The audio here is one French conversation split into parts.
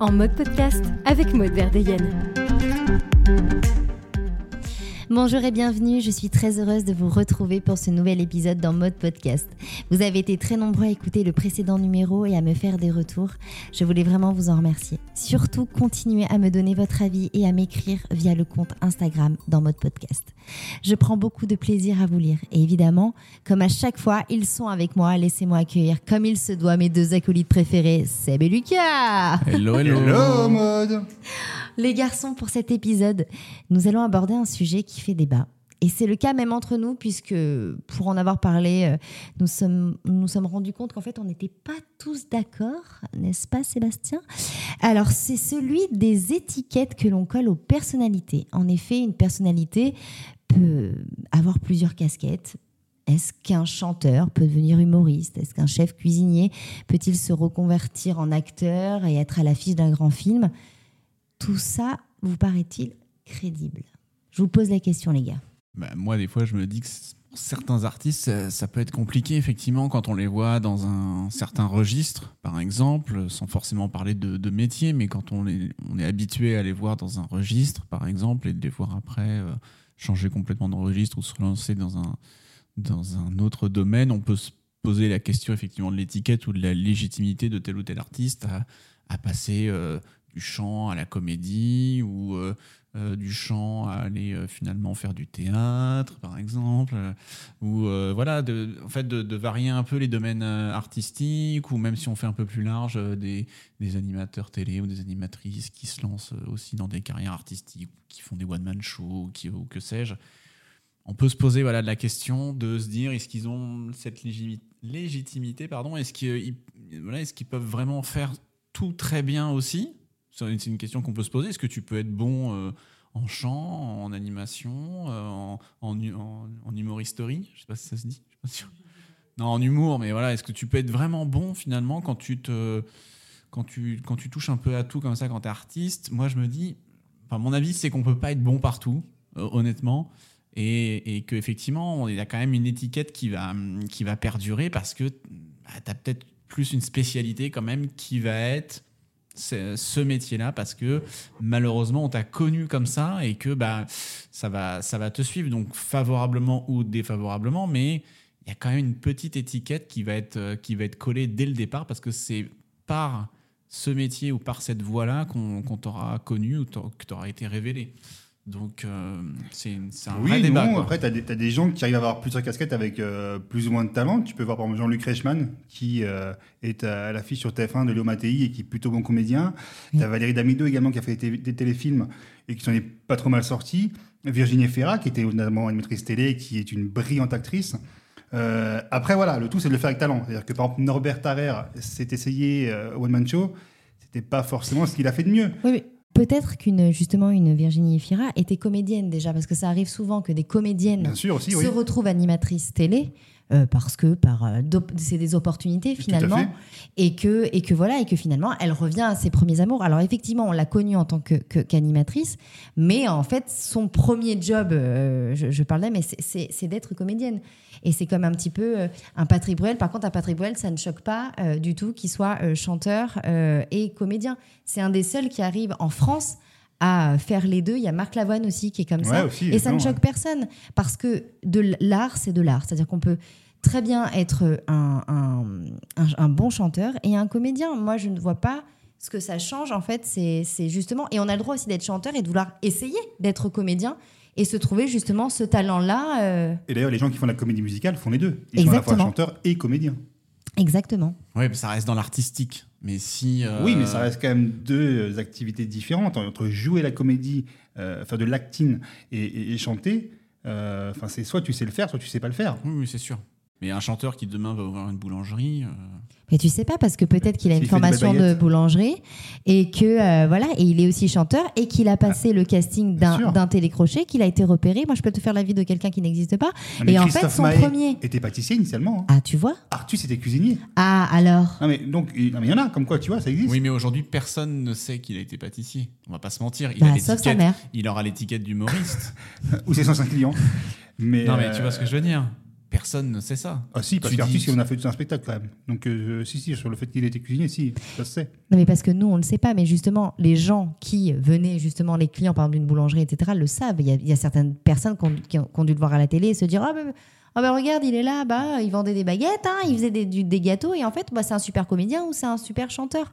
En mode podcast avec Maud Verdeyen. Bonjour et bienvenue, je suis très heureuse de vous retrouver pour ce nouvel épisode dans Mode Podcast. Vous avez été très nombreux à écouter le précédent numéro et à me faire des retours. Je voulais vraiment vous en remercier. Surtout, continuez à me donner votre avis et à m'écrire via le compte Instagram dans Mode Podcast. Je prends beaucoup de plaisir à vous lire et évidemment, comme à chaque fois, ils sont avec moi. Laissez-moi accueillir comme il se doit mes deux acolytes préférés, Seb et Lucas. Hello, hello. Hello, mode Les garçons, pour cet épisode, nous allons aborder un sujet qui fait débat. Et c'est le cas même entre nous, puisque pour en avoir parlé, euh, nous sommes, nous sommes rendus compte qu'en fait, on n'était pas tous d'accord, n'est-ce pas, Sébastien? Alors, c'est celui des étiquettes que l'on colle aux personnalités. En effet, une personnalité peut avoir plusieurs casquettes. Est-ce qu'un chanteur peut devenir humoriste? Est-ce qu'un chef cuisinier peut-il se reconvertir en acteur et être à l'affiche d'un grand film? Tout ça vous paraît-il crédible? Je vous pose la question, les gars. Bah, moi, des fois, je me dis que pour certains artistes, ça, peut être compliqué, effectivement, quand on les voit dans un certain registre, par exemple, sans forcément parler de, métier, mais quand on, est habitué à les voir dans un registre, par exemple, et de les voir après euh, changer complètement de registre ou se relancer dans un, dans un autre domaine, on peut se poser la question, effectivement, de l'étiquette ou de la légitimité de tel ou tel artiste à, à passer euh, du chant à la comédie ou euh, euh, du chant à aller euh, finalement faire du théâtre, par exemple, euh, ou voilà, de, en fait, de, varier un peu les domaines artistiques, ou même si on fait un peu plus large, des, animateurs télé ou des animatrices qui se lancent aussi dans des carrières artistiques, qui font des one-man shows, qui, ou que sais-je. On peut se poser voilà, de la question de se dire est-ce qu'ils ont cette légitimité, pardon, est-ce qu'ils voilà, est qu'ils peuvent vraiment faire tout très bien aussi? C'est une question qu'on peut se poser. Est-ce que tu peux être bon euh, en chant, en animation, euh, en, en, en- humoristerie? Je sais pas si ça se dit. Non, en humour, mais voilà, est-ce que tu peux être vraiment bon finalement quand tu te quand tu quand tu touches un peu à tout comme ça quand tu es artiste? Moi, je me dis, enfin, mon avis, c'est qu'on peut pas être bon partout, euh, honnêtement. Et, et qu'effectivement, il y a quand même une étiquette qui va, qui va perdurer parce que bah, tu as peut-être plus une spécialité quand même qui va être ce métier-là parce que malheureusement on t'a connu comme ça et que bah ça va ça va te suivre. Donc favorablement ou défavorablement mais il y a quand même une petite étiquette qui va être euh, qui va être collée dès le départ parce que c'est par ce métier ou par cette voie-là qu'on t'aura connu ou que t'auras été révélé donc euh, c'est un vrai Oui, débat non, quoi. après, tu as, des gens qui arrivent à avoir plusieurs casquettes avec euh, plus ou moins de talent. Tu peux voir par exemple Jean-Luc Reichmann, qui euh, est à l'affiche sur TF1 de Léo Mattei et qui est plutôt bon comédien. Tu as Valérie Damido également, qui a fait des, des téléfilms et qui s'en est pas trop mal sorti. Virginie Ferra, qui était notamment animatrice télé, qui est une brillante actrice. Euh, après, voilà, le tout, c'est de le faire avec talent. C'est-à-dire que par exemple, Norbert Tarrer s'est essayé euh, au One Man Show. C'était pas forcément ce qu'il a fait de mieux. Oui, mais peut-être qu'une justement une Virginie Fira était comédienne déjà, parce que ça arrive souvent que des comédiennes Bien sûr aussi, se oui. retrouvent animatrices télé. Euh, parce que par euh, c'est des opportunités finalement et que et que voilà et que finalement elle revient à ses premiers amours. Alors effectivement on l'a connue en tant que qu'animatrice mais en fait son premier job euh, je, je parle d'elle mais c'est- d'être comédienne. Et c'est comme un petit peu euh, un Patrick Bruel. Par contre un Patrick Bruel ça ne choque pas du tout qu'il soit chanteur et comédien. C'est un des seuls qui arrive en France à faire les deux. Il y a Marc Lavoine aussi qui est comme ça. Aussi, et ça ne choque personne parce que de l'art, c'est de l'art. C'est-à-dire qu'on peut très bien être un, un- un- un bon chanteur et un comédien. Moi, je ne vois pas ce que ça change. En fait, c'est justement. Et on a le droit aussi d'être chanteur et de vouloir essayer d'être comédien et se trouver justement ce talent-là. euh, Et d'ailleurs, les gens qui font de la comédie musicale font les deux. Ils sont à la fois Exactement. chanteurs et comédiens. Exactement. ouais mais ça reste dans l'artistique mais si euh, Oui, mais ça reste quand même deux activités différentes entre jouer la comédie, euh, faire de l'acting et, et- et chanter. euh, Enfin, c'est soit tu sais le faire, soit tu sais pas le faire. oui, oui, c'est sûr mais un chanteur qui demain va ouvrir une boulangerie euh, Mais tu sais pas parce que peut-être qu'il a une formation de boulangerie et que euh, voilà et il est aussi chanteur et qu'il a passé le casting d'un télécrochet, qu'il a été repéré. Moi, je peux te faire la vie de quelqu'un qui n'existe pas. Mais et en fait, son Maé premier. était pâtissier initialement. hein. Ah, tu vois? Artus était cuisinier. Ah, alors? Non, mais donc, il y en a, comme quoi, tu vois, ça existe. Oui, mais aujourd'hui, personne ne sait qu'il a été pâtissier. On va pas se mentir. Il, Bah, a sauf sa mère. il aura l'étiquette d'humoriste. Ou c'est 105 clients. Mais, non, mais euh, tu vois ce que je veux dire personne ne sait ça. Ah si, parce qu'artiste, dis- on a fait tout un spectacle quand même. Donc euh, si, si, sur le fait qu'il était cuisinier, si, ça se sait. Non, mais parce que nous, on ne le sait pas. Mais justement, les gens qui venaient, justement, les clients, par exemple, d'une boulangerie, etc., le savent. Il y a, il y a certaines personnes qui ont, qui ont- qui ont dû le voir à la télé et se dire Ah, ben ah ben, regarde, il est là, bah, il vendait des baguettes, hein, il faisait des, du- des gâteaux, et en fait, bah, c'est un super comédien ou c'est un super chanteur.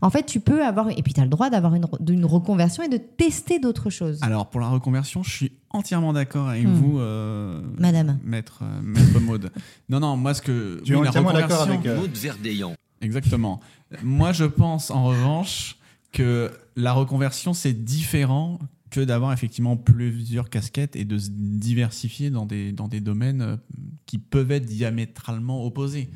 En fait, tu peux avoir. Et puis, tu as le droit d'avoir une, reconversion et de tester d'autres choses. Alors pour la reconversion, je suis entièrement d'accord avec Hmm. vous, euh, Madame. maître, euh, maître Maude. Non, non, moi ce que Tu es oui, la entièrement d'accord avec, euh, Maud Verdeillan. Exactement. Moi, je pense en revanche que la reconversion, c'est différent que d'avoir effectivement plusieurs casquettes et de se diversifier dans des, dans des domaines euh, qui peuvent être diamétralement opposés.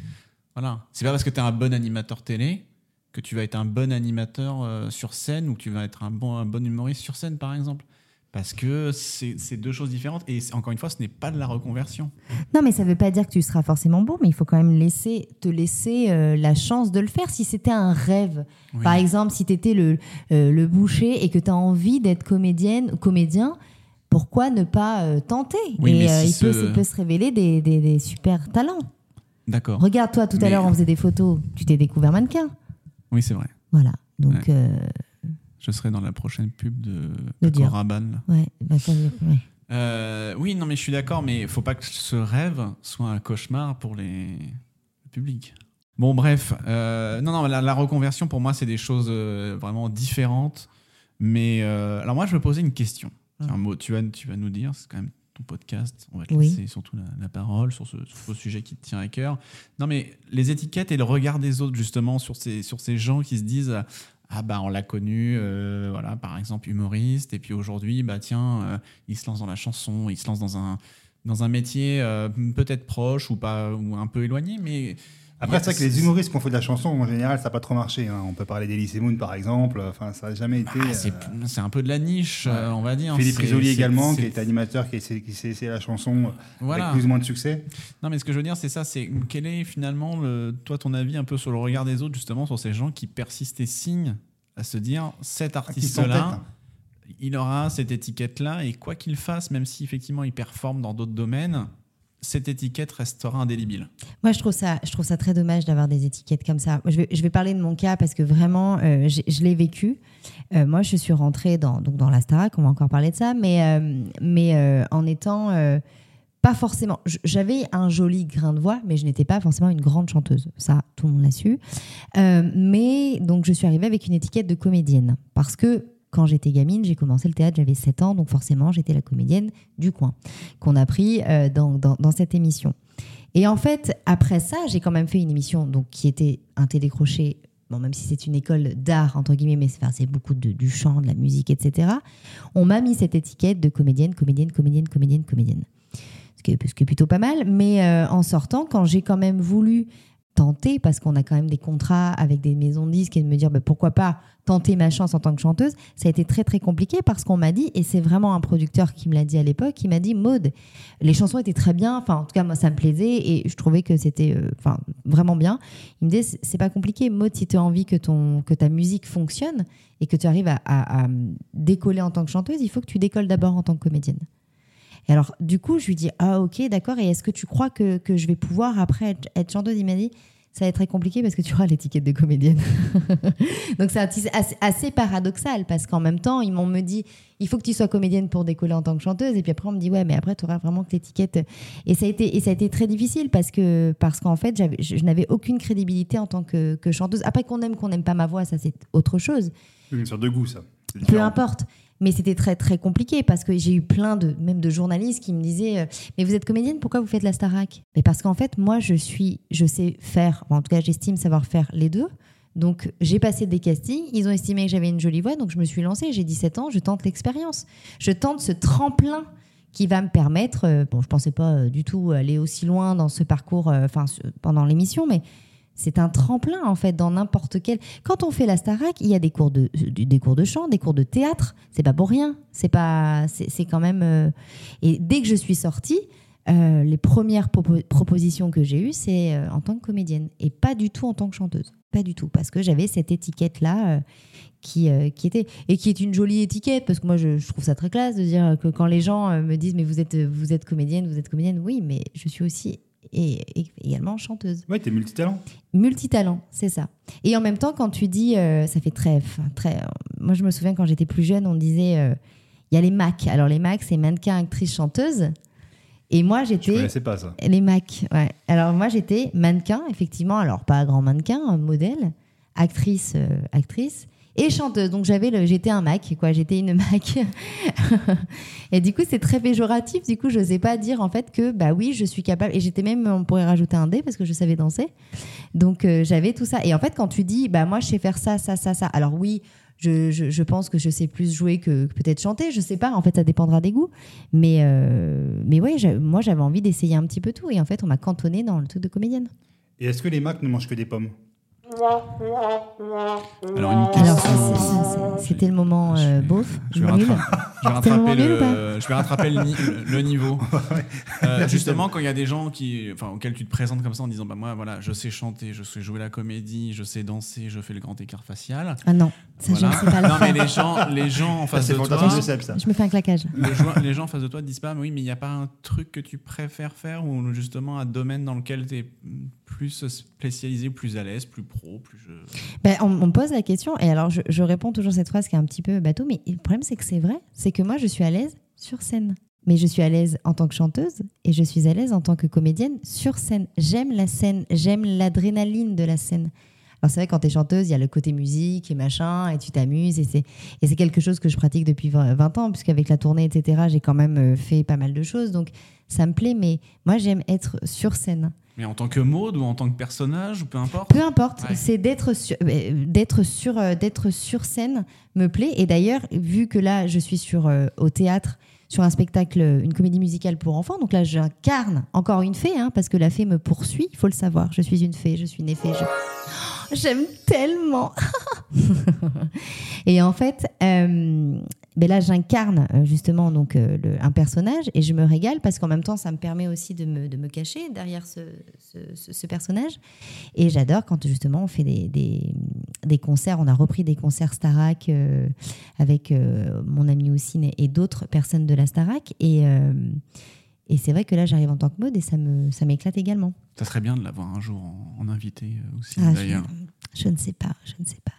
Voilà. C'est pas parce que tu es un bon animateur télé que tu vas être un bon animateur euh, sur scène ou que tu vas être un bon, un bon humoriste sur scène, par exemple. Parce que c'est deux choses différentes. Et encore une fois, ce n'est pas de la reconversion. Non, mais ça ne veut pas dire que tu seras forcément bon, mais il faut quand même laisser, te laisser euh, la chance de le faire. Si c'était un rêve, Oui. par exemple, si tu étais le, euh, le boucher et que tu as envie d'être comédienne ou comédien, pourquoi ne pas euh, tenter? Oui, Et mais si il, peut, ce- il peut se révéler des, des- des super talents. D'accord. Regarde, toi, tout à l'heure, on faisait des photos. Tu t'es découvert mannequin. Oui, c'est vrai. Voilà. Donc, Ouais. euh, Je serai dans la prochaine pub de, De ouais, bah, dire- ouais. Euh, oui, non, mais je suis d'accord, mais il faut pas que ce rêve soit un cauchemar pour les le public. Bon, bref, euh, non, non, la, la reconversion pour moi, c'est des choses vraiment différentes. Mais alors moi, je me posais une question. Tiens, Maud, tu vas, tu vas nous dire, c'est quand même ton podcast. On va te Oui. laisser surtout la, la parole sur ce, sur ce sujet qui te tient à cœur. Non, mais les étiquettes et le regard des autres justement sur ces sur ces gens qui se disent ah bah on l'a connu, euh, voilà, par exemple humoriste, et puis aujourd'hui, bah tiens, euh, il se lance dans la chanson, il se lance dans un dans un métier euh, peut-être proche ou pas ou un peu éloigné, mais Après, c'est vrai que les humoristes qui ont fait de la chanson, en général, ça n'a pas trop marché. hein. On peut parler d'Elysée Moon, par exemple. Enfin, ça n'a jamais été. Ah, c'est euh, c'est un peu de la niche, Ouais. euh, on va dire. Philippe Risoli également, qui est animateur, qui s'est qui s'est essayé la chanson Voilà. avec plus ou moins de succès. Non, mais ce que je veux dire, c'est ça. C'est quel est finalement, le, toi, ton avis un peu sur le regard des autres, justement, sur ces gens qui persistent et signent à se dire cet Ah, artiste-là, s'entêtent. il aura cette étiquette-là, et quoi qu'il fasse, même si effectivement il performe dans d'autres domaines, cette étiquette restera indélébile. Moi, je trouve ça, je trouve ça très dommage d'avoir des étiquettes comme ça. Je vais, je vais parler de mon cas parce que vraiment, euh, je l'ai vécu. Euh, moi, je suis rentrée dans, donc dans la Starac, on va encore parler de ça, mais, euh, mais en étant pas forcément. J'avais un joli grain de voix, mais je n'étais pas forcément une grande chanteuse. Ça, tout le monde l'a su. Mais donc, je suis arrivée avec une étiquette de comédienne parce que quand j'étais gamine, j'ai commencé le théâtre, j'avais 7 ans, donc forcément, j'étais la comédienne du coin qu'on a pris euh, dans, dans, cette émission. Et en fait, après ça, j'ai quand même fait une émission donc, qui était un télécrochet, bon, même si c'est une école d'art, entre guillemets, mais c'est enfin, beaucoup de, du chant, de la musique, etc. On m'a mis cette étiquette de comédienne, comédienne, comédienne, comédienne, comédienne. Ce qui est plutôt pas mal. Mais euh, en sortant, quand j'ai quand même voulu tenter, parce qu'on a quand même des contrats avec des maisons de disques, et de me dire bah, pourquoi pas tenter ma chance en tant que chanteuse, ça a été très très compliqué parce qu'on m'a dit, et c'est vraiment un producteur qui me l'a dit à l'époque, il m'a dit Maude, les chansons étaient très bien, enfin en tout cas moi ça me plaisait et je trouvais que c'était euh, vraiment bien. Il me disait c'est- pas compliqué, Maude, si tu as envie que, ton, que ta musique fonctionne et que tu arrives à décoller en tant que chanteuse, il faut que tu décolles d'abord en tant que comédienne. Et alors, du coup, je lui dis Ah, ok, d'accord. Et est-ce que tu crois que, que je vais pouvoir après être, être chanteuse? Il m'a dit Ça va être très compliqué parce que tu auras l'étiquette de comédienne. Donc, c'est assez, assez paradoxal parce qu'en même temps, ils m'ont me dit Il faut que tu sois comédienne pour décoller en tant que chanteuse. Et puis après, on me dit Ouais, mais après, tu auras vraiment que l'étiquette. Et ça, a été, et ça a été très difficile parce que parce qu'en fait, je, je n'avais aucune crédibilité en tant que, que chanteuse. Après, qu'on aime, qu'on n'aime pas ma voix, ça, c'est autre chose. Une sorte de goût, ça. Peu importe. Mais c'était très très compliqué parce que j'ai eu plein de même de journalistes qui me disaient euh, mais vous êtes comédienne pourquoi vous faites la Starac? Mais parce qu'en fait moi je suis je sais faire en tout cas j'estime savoir faire les deux. Donc j'ai passé des castings, ils ont estimé que j'avais une jolie voix donc je me suis lancée, j'ai 17 ans, je tente l'expérience. Je tente ce tremplin qui va me permettre euh, bon je pensais pas euh, du tout aller aussi loin dans ce parcours euh, enfin pendant l'émission mais c'est un tremplin en fait dans n'importe quel. Quand on fait la Starac, il y a des cours de des cours de chant, des cours de théâtre. C'est pas pour rien. C'est pas c'est quand même. euh, Et dès que je suis sortie, euh, les premières propo- propositions que j'ai eues, c'est euh, en tant que comédienne et pas du tout en tant que chanteuse. pas du tout, parce que j'avais cette étiquette-là euh, qui, euh, qui était et qui est une jolie étiquette, parce que moi je, je trouve ça très classe de dire que quand les gens euh, me disent mais vous êtes vous êtes comédienne, vous êtes comédienne, oui, mais je suis aussi et, et également chanteuse. Ouais, t'es multitalent. Multitalent, c'est ça. Et en même temps, quand tu dis, euh, ça fait très, très. moi, je me souviens quand j'étais plus jeune, on disait, euh, il y a les Mac. Alors les Mac, c'est mannequin, actrice, chanteuse. Et moi, Je j'étais connaissais pas ça. les Mac. Ouais. Alors moi, j'étais mannequin, effectivement. Alors pas grand mannequin, modèle, actrice, euh, actrice. Et chanteuse, donc j'avais j'étais un Mac, quoi. J'étais une Mac. et du coup, c'est très péjoratif. Du coup, je n'osais pas dire en fait que bah oui, je suis capable. Et j'étais même, on pourrait rajouter un D parce que je savais danser. Donc euh, j'avais tout ça. Et en fait, quand tu dis, bah moi, je sais faire ça, ça, ça, ça. Alors oui, je, je, pense que je sais plus jouer que, peut-être chanter. Je sais pas. En fait, ça dépendra des goûts. Mais euh, mais ouais, moi, j'avais envie d'essayer un petit peu tout. Et en fait, on m'a cantonné dans le truc de comédienne. Et est-ce que les Macs ne mangent que des pommes? Alors, une c'était le moment euh, beauf. Je vais, nul. rattraper, je vais le rattraper le, je vais rattraper le, ni- le niveau. Euh, justement, quand il y a des gens qui, enfin, auxquels tu te présentes comme ça en disant bah moi voilà, je sais chanter, je sais jouer la comédie, je sais danser, je fais le grand écart facial. Ah non, ça Voilà. je ne sais pas le non mais les gens, les gens en face c'est de toi, ça. Je me fais un claquage. les gens, les gens en face de toi te disent pas, mais oui, mais il n'y a pas un truc que tu préfères faire ou justement un domaine dans lequel tu es plus spécialisé, plus à l'aise, plus pro, plus. Je... Ben, on, me pose la question et alors je, réponds toujours cette phrase qui est un petit peu bateau, mais le problème c'est que c'est vrai, c'est que moi je suis à l'aise sur scène. Mais je suis à l'aise en tant que chanteuse et je suis à l'aise en tant que comédienne sur scène. J'aime la scène, j'aime l'adrénaline de la scène. Alors c'est vrai quand tu es chanteuse, il y a le côté musique et machin et tu t'amuses et c'est et c'est quelque chose que je pratique depuis 20 20 ans puisqu'avec la tournée etc j'ai quand même euh, fait pas mal de choses donc ça me plaît mais moi j'aime être sur scène. Mais en tant que mode ou en tant que personnage ou peu importe. Peu importe, Ouais. c'est d'être sur, euh, d'être sur, euh, d'être sur scène me plaît. Et d'ailleurs, vu que là, je suis sur euh, au théâtre sur un spectacle, une comédie musicale pour enfants, donc là, j'incarne encore une fée, hein, parce que la fée me poursuit. Il faut le savoir. Je suis une fée, je suis une fée. Je... J'aime tellement. et en fait, euh, ben là, j'incarne euh, justement donc euh, un personnage et je me régale parce qu'en même temps, ça me permet aussi de me, de me cacher derrière ce, ce, personnage. Et j'adore quand justement on fait des, des, des concerts. On a repris des concerts Starac euh, avec mon ami Houssine et, d'autres personnes de la Starac. Et, et c'est vrai que là, j'arrive en tant que mode et ça me ça m'éclate également. Ça serait bien de l'avoir un jour en, en invité euh, aussi. Ah, D'ailleurs, je ne sais pas, je ne sais pas.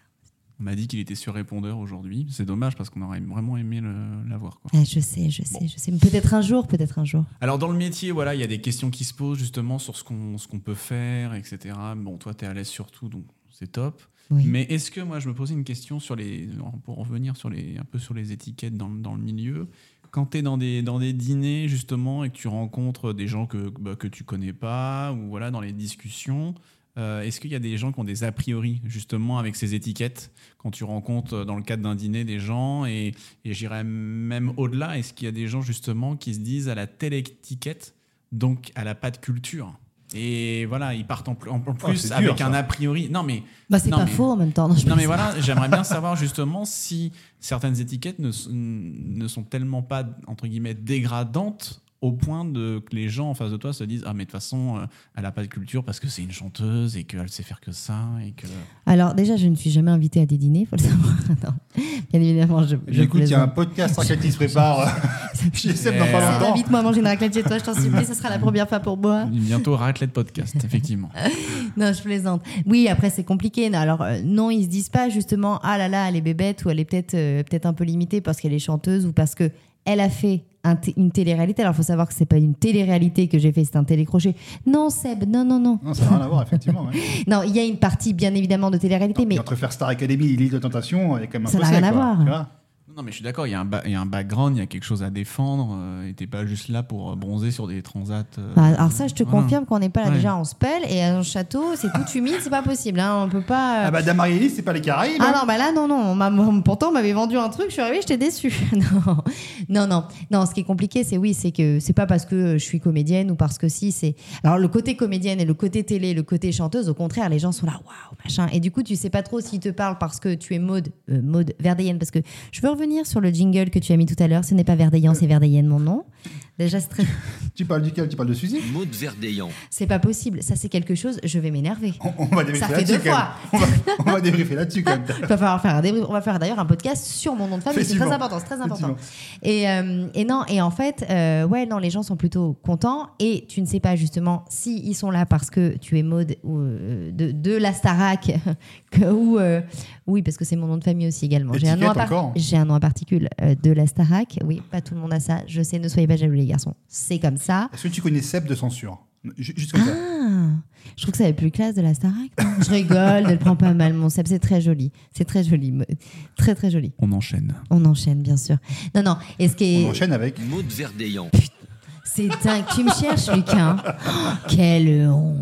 on m'a dit qu'il était sur répondeur aujourd'hui. C'est dommage parce qu'on aurait vraiment aimé l'avoir. Ah, je sais, je sais, je sais. Peut-être un jour, peut-être un jour. Alors dans le métier, voilà, il y a des questions qui se posent justement sur ce qu'on qu'on peut faire, etc. Bon, toi, tu es à l'aise sur tout, donc c'est top. Oui. Mais est-ce que moi, je me posais une question sur les, pour revenir sur les, un peu sur les étiquettes dans, dans le milieu. Quand tu es dans des, dans des dîners justement et que tu rencontres des gens que, bah, que tu connais pas ou voilà dans les discussions, euh, est-ce qu'il y a des gens qui ont des a priori justement avec ces étiquettes quand tu rencontres dans le cadre d'un dîner des gens et, et j'irais même au-delà, est-ce qu'il y a des gens justement qui se disent à la telle étiquette donc elle n'a pas de culture? Et voilà, ils partent en, pl- en plus Oh, dur, avec ça. un a priori. Non mais Bah, c'est pas mais- faux en même temps. Non, mais voilà, j'aimerais bien savoir justement si certaines étiquettes ne sont tellement pas entre guillemets dégradantes au point de que les gens en face de toi se disent ah mais de toute façon euh, elle a pas de culture parce que c'est une chanteuse et qu'elle sait faire que ça et que Alors déjà, je ne suis jamais invitée à des dîners, faut le savoir. Non. Bien évidemment, je, je J'écoute, il y a un podcast lequel il se prépare. Chez Seb dans pas longtemps. Invite-moi à manger une raclette chez toi, je t'en supplie, ce sera la première fois pour moi. bientôt raclette podcast effectivement. Non, je plaisante. Oui, après, c'est compliqué. Non, Alors, euh, non, ils se disent pas justement, ah là là, elle est bébête ou elle est peut-être euh, peut-être un peu limitée parce qu'elle est chanteuse ou parce que elle a fait un une télé-réalité. Alors, il faut savoir que c'est pas une télé-réalité que j'ai fait, c'est un télécrochet. Non, Seb, non, non, non. Non, ça n'a rien à voir, effectivement. ouais. Non, il y a une partie, bien évidemment, de télé-réalité, mais entre faire Star Academy et l'île de Tentation, il y a quand même un Ça n'a rien à voir. Non mais je suis d'accord, il y, a un ba- il y a un background, il y a quelque chose à défendre euh, et t'es pas juste là pour euh, bronzer sur des transats. euh, Ah, alors ça, je te voilà. confirme qu'on n'est pas là Ouais. déjà en spell et à un château, c'est tout humide, c'est pas possible. Hein, on peut pas. euh, Ah bah, Damarielli, c'est pas les Caraïbes. Ah hein. non, bah là, non, non. On m'a- pourtant, on m'avait vendu un truc, je suis arrivée, j'étais déçue. non. non, non. Non, ce qui est compliqué, c'est oui, c'est que c'est pas parce que je suis comédienne ou parce que si, c'est. Alors, le côté comédienne et le côté télé, le côté chanteuse, au contraire, les gens sont là, waouh, machin. Et du coup, tu sais pas trop s'ils te parlent parce que tu es mode, euh, mode verdayenne. Parce que je veux revenir sur le jingle que tu as mis tout à l'heure. Ce n'est pas verdayant, c'est verdayenne, mon nom. Déjà, c'est très... Tu parles duquel? Tu parles de Suzy? Maud Verdeillan. c'est pas possible. Ça, c'est quelque chose, je vais m'énerver. on, on va débriefer Ça fait là-dessus. deux quand même. On va, on va débriefer là-dessus quand même. Il va falloir faire un débrief. On va faire d'ailleurs un podcast sur mon nom de famille. C'est très important. C'est très important. Et, euh, et non, et en fait, euh, ouais, non, les gens sont plutôt contents. Et tu ne sais pas justement si ils sont là parce que tu es mode ou, euh, de, de la Starac que, ou euh, oui, parce que c'est mon nom de famille aussi également. J'ai un nom à j'ai un nom à particules euh, de la Starac. Oui, pas tout le monde a ça. Je sais, ne soyez pas jaloux les garçons. C'est comme ça. Est-ce que tu connais Seb de censure? Ju- Juste comme ça. Ah, je trouve que ça va être plus classe de la Starac. Je rigole, ne le prends pas mal, mon Seb. C'est très joli. C'est très joli. Très, très joli. On enchaîne. On enchaîne, bien sûr. Non, non. Et ce qui est. On enchaîne avec. Maud Verdeillan. C'est dingue. Tu me cherches, Lucas. hein Oh, quelle honte.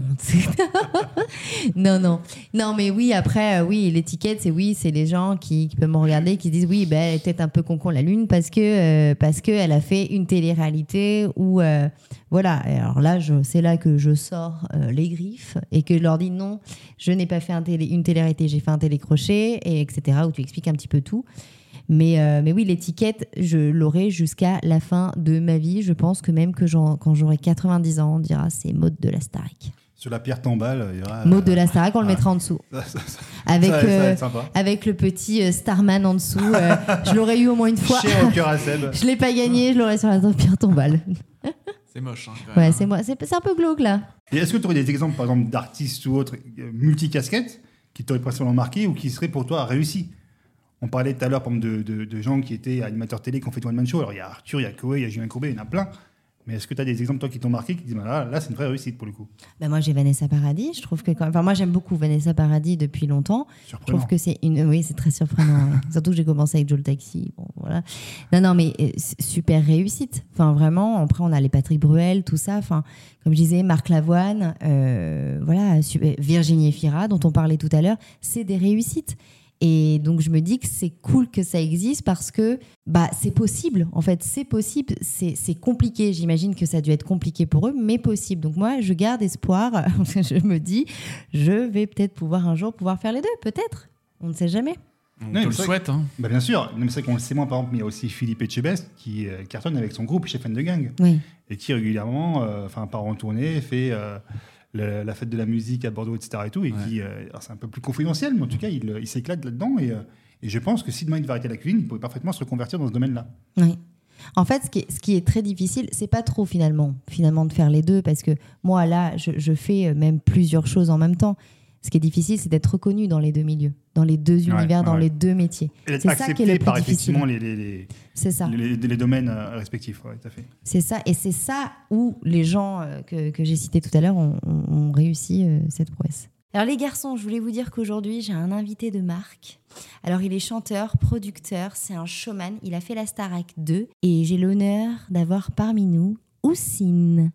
non, non. Non, mais oui, après, euh, oui, l'étiquette, c'est oui, c'est les gens qui, peuvent me regarder, qui disent oui, ben, elle est un peu con la lune parce que euh, parce qu'elle a fait une télé-réalité où. euh, voilà. Alors là, c'est là que je sors euh, les griffes et que je leur dis non, je n'ai pas fait une télé-réalité, j'ai fait un télécrochet, et etc., où tu expliques un petit peu tout. Mais, euh, mais oui, l'étiquette, je l'aurai jusqu'à la fin de ma vie. Je pense que même que quand j'aurai 90 ans, on dira c'est Maud de la Starac. Sur la pierre tombale, il y aura. Maud de la Starac, on le ouais. mettra en dessous. Ça, ça, ça, Avec, ça, ça va euh, être sympa. avec le petit euh, Starman en dessous. euh, je l'aurais eu au moins une fois. Cher au cœur à Seb. je l'ai pas gagné, je l'aurais sur la pierre tombale. C'est moche. Hein, Ouais, c'est moi. C'est un peu glauque là. Et est-ce que tu aurais des exemples, par exemple, d'artistes ou autres euh, multicasquettes qui t'auraient principalement marqué ou qui seraient pour toi réussis? On parlait tout à l'heure, de, de- de gens qui étaient animateurs télé, qui ont fait One Man Show. Alors, il y a Arthur, il y a Koé, il y a Julien Courbet, il y en a plein. Mais est-ce que tu as des exemples, toi, qui t'ont marqué, qui disent, bah, là, là c'est une vraie réussite pour le coup? Bah, moi, j'ai Vanessa Paradis. Je trouve que quand... enfin, moi, j'aime beaucoup Vanessa Paradis depuis longtemps. Je trouve que c'est une. Oui, c'est très surprenant. ouais. Surtout que j'ai commencé avec Joe le Taxi. Bon, voilà. Non, non, mais euh, super réussite. Enfin, vraiment. Après, on a les Patrick Bruel, tout ça. Enfin, comme je disais, Marc Lavoine, euh, voilà, Virginie Fira, dont on parlait tout à l'heure, c'est des réussites. Et donc, je me dis que c'est cool que ça existe parce que bah, c'est possible. En fait, c'est possible. C'est c'est compliqué. J'imagine que ça a dû être compliqué pour eux, mais possible. Donc, moi, je garde espoir. je me dis, je vais peut-être pouvoir un jour pouvoir faire les deux. Peut-être. On ne sait jamais. On le souhaite. Hein. Bah, Bien sûr, mais c'est vrai qu'on le sait moins, par exemple, mais il y a aussi Philippe Etchebest qui euh, cartonne avec son groupe chez Fan de Gang Oui. et qui régulièrement, euh, enfin, part en tournée, fait euh, le- la fête de la musique à Bordeaux, etc. Et, tout, et Ouais. qui, euh, c'est un peu plus confidentiel, mais en tout cas, il, il s'éclate là-dedans. Et, euh, et je pense que si demain il devait arrêter la cuisine, il pourrait parfaitement se reconvertir dans ce domaine-là. Oui. En fait, ce qui est, ce qui est très difficile, c'est pas trop finalement, finalement de faire les deux, parce que moi là, je, je fais euh, même plusieurs choses en même temps. Ce qui est difficile, c'est d'être reconnu dans les deux milieux, dans les deux Ouais, univers, dans ouais. les deux métiers. C'est ça qui est le plus par difficile. effectivement les, les, les, C'est ça. les- les domaines euh, respectifs. Ouais, tout à fait. C'est ça. Et c'est ça où les gens euh, que, que j'ai cités tout à l'heure ont, ont- ont réussi euh, cette prouesse. Alors les garçons, je voulais vous dire qu'aujourd'hui, j'ai un invité de marque. Alors il est chanteur, producteur, c'est un showman. Il a fait la Starac 2. Et j'ai l'honneur d'avoir parmi nous Oussine.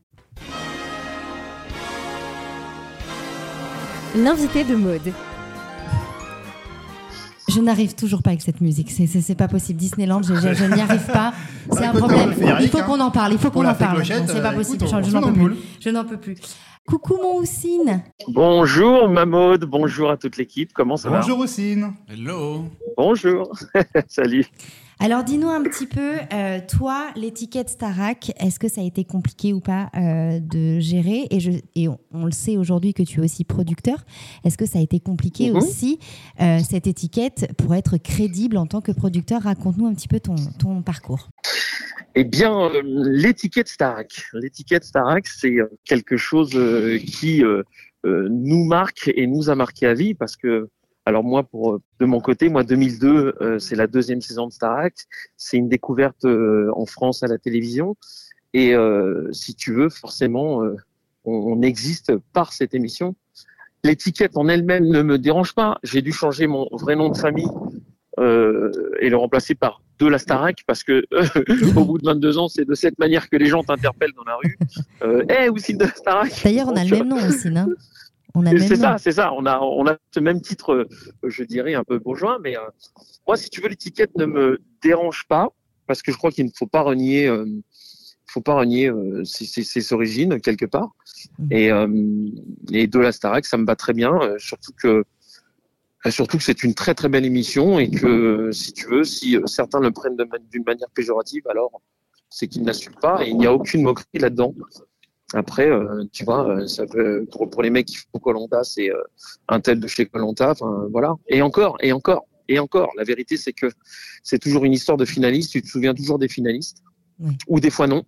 L'invité de mode. Je n'arrive toujours pas avec cette musique. C'est- C'est c'est pas possible. Disneyland, je, je- je n'y arrive pas. C'est Bah, un problème. Il faut hein. qu'on en parle. Il faut qu'on en parle. C'est pas euh, possible. je n'en peux plus. Je n'en peux plus. Coucou mon Oussine. Bonjour Mamaude, bonjour à toute l'équipe, comment ça va? Bonjour Ossine. Hello. Bonjour, salut. Alors dis-nous un petit peu, euh, toi, l'étiquette Starac, est-ce que ça a été compliqué ou pas euh, de gérer? Et, je, et on, on le sait aujourd'hui que tu es aussi producteur. Est-ce que ça a été compliqué Mhm. aussi, euh, cette étiquette, pour être crédible en tant que producteur? Raconte-nous un petit peu ton, ton parcours. Eh bien, l'étiquette Starac. L'étiquette Starac, c'est quelque chose qui nous marque et nous a marqué à vie parce que, alors moi, pour euh, de mon côté, moi 2002, euh, c'est la deuxième saison de Starac. C'est une découverte euh, en France à la télévision et euh, si tu veux, forcément, on, on existe par cette émission. L'étiquette en elle-même ne me dérange pas. J'ai dû changer mon vrai nom de famille et le remplacer par de la Starac parce que au bout de 22 ans, c'est de cette manière que les gens t'interpellent dans la rue. Eh, aussi de la Starac. D'ailleurs, on a le même nom aussi, non? C'est ça, c'est ça. On a, on a ce même titre, euh, je dirais un peu bourgeois, mais euh, moi, si tu veux, l'étiquette ne me dérange pas parce que je crois qu'il ne faut pas renier, euh, faut pas renier euh, ses, ses- ses origines quelque part. Mhm. Et, euh, et de la Starac, ça me va très bien, euh, surtout que surtout que c'est une très très belle émission et que si tu veux, si certains le prennent d'une manière péjorative, alors c'est qu'il n'assume pas et il n'y a aucune moquerie là-dedans. Après, euh, tu vois, euh, ça peut, pour, pour les mecs qui font Colanta, c'est euh, un tel de chez Colanta, enfin voilà. Et encore, et encore, et encore. La vérité, c'est que c'est toujours une histoire de finaliste. Tu te souviens toujours des finalistes, Oui. ou des fois non.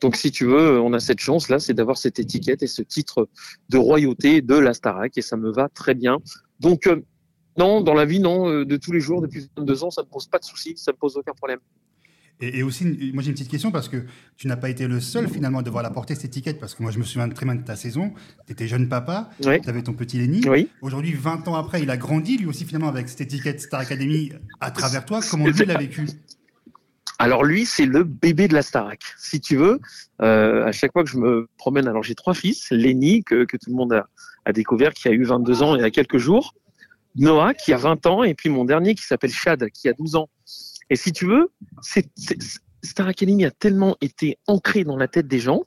Donc, si tu veux, on a cette chance là, c'est d'avoir cette étiquette et ce titre de royauté de la Starac, et ça me va très bien. Donc, euh, non, dans la vie, non, euh, de tous les jours, depuis 22 ans, ça me pose pas de soucis, ça me pose aucun problème. Et, et aussi, moi j'ai une petite question parce que tu n'as pas été le seul finalement à devoir la porter cette étiquette parce que moi je me souviens très bien de ta saison. Tu étais jeune papa, Oui, tu avais ton petit Lenny. oui. Aujourd'hui, 20 ans après, il a grandi lui aussi finalement avec cette étiquette Star Academy à travers toi. Comment lui l'a vécu? Alors lui, c'est le bébé de la Starac. Si tu veux, euh, à chaque fois que je me promène, alors j'ai trois fils, Lenny, que, que tout le monde a, a découvert, qui a eu 22 ans il y a quelques jours, Noah, qui a 20 ans, et puis mon dernier qui s'appelle Chad, qui a 12 ans. Et si tu veux, c'est, c'est- Star Academy a tellement été ancré dans la tête des gens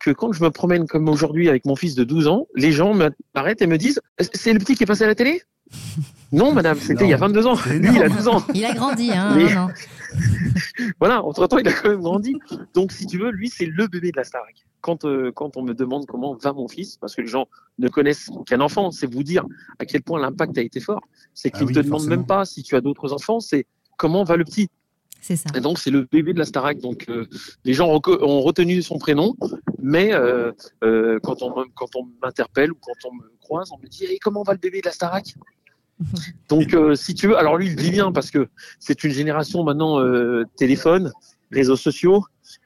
que quand je me promène comme aujourd'hui avec mon fils de 12 ans, les gens m'arrêtent et me disent C'est le petit qui est passé à la télé? Non, madame, c'était il y a 22 ans. Lui, il a énorme. 12 ans. Il a grandi, hein. Mais-. Voilà, entre-temps, il a quand même grandi. Donc, si tu veux, lui, c'est le bébé de la Starac. Quand, euh, quand on me demande comment va mon fils, parce que les gens ne connaissent qu'un enfant, c'est vous dire à quel point l'impact a été fort. C'est Ah qu'ils oui, te demandent même pas si tu as d'autres enfants, c'est comment va le petit. C'est ça. Et donc, c'est le bébé de la Starac. Donc, euh, les gens ont retenu son prénom, mais euh, euh, quand on me- quand on m'interpelle ou quand on me croise, on me dit hey, comment va le bébé de la Starac? Donc, si tu veux, alors lui, il dit bien parce que c'est une génération maintenant téléphone, réseaux sociaux.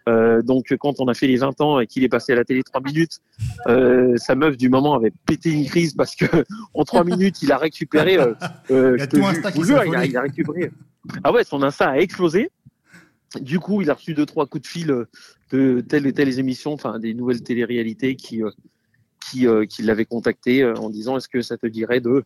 Euh, donc, quand on a fait les 20 ans et qu'il est passé à la télé 3 minutes, euh, sa meuf du moment avait pété une crise parce que en 3 minutes, il a récupéré. Euh, euh, Il y a tout ju- Insta qui jure, il a, affolé. il a récupéré. Ah ouais, son Insta a explosé. Du coup, il a reçu deux trois coups de fil de telle et telle émission, enfin des nouvelles téléréalités qui qui, qui l'avaient contacté en disant est-ce que ça te dirait de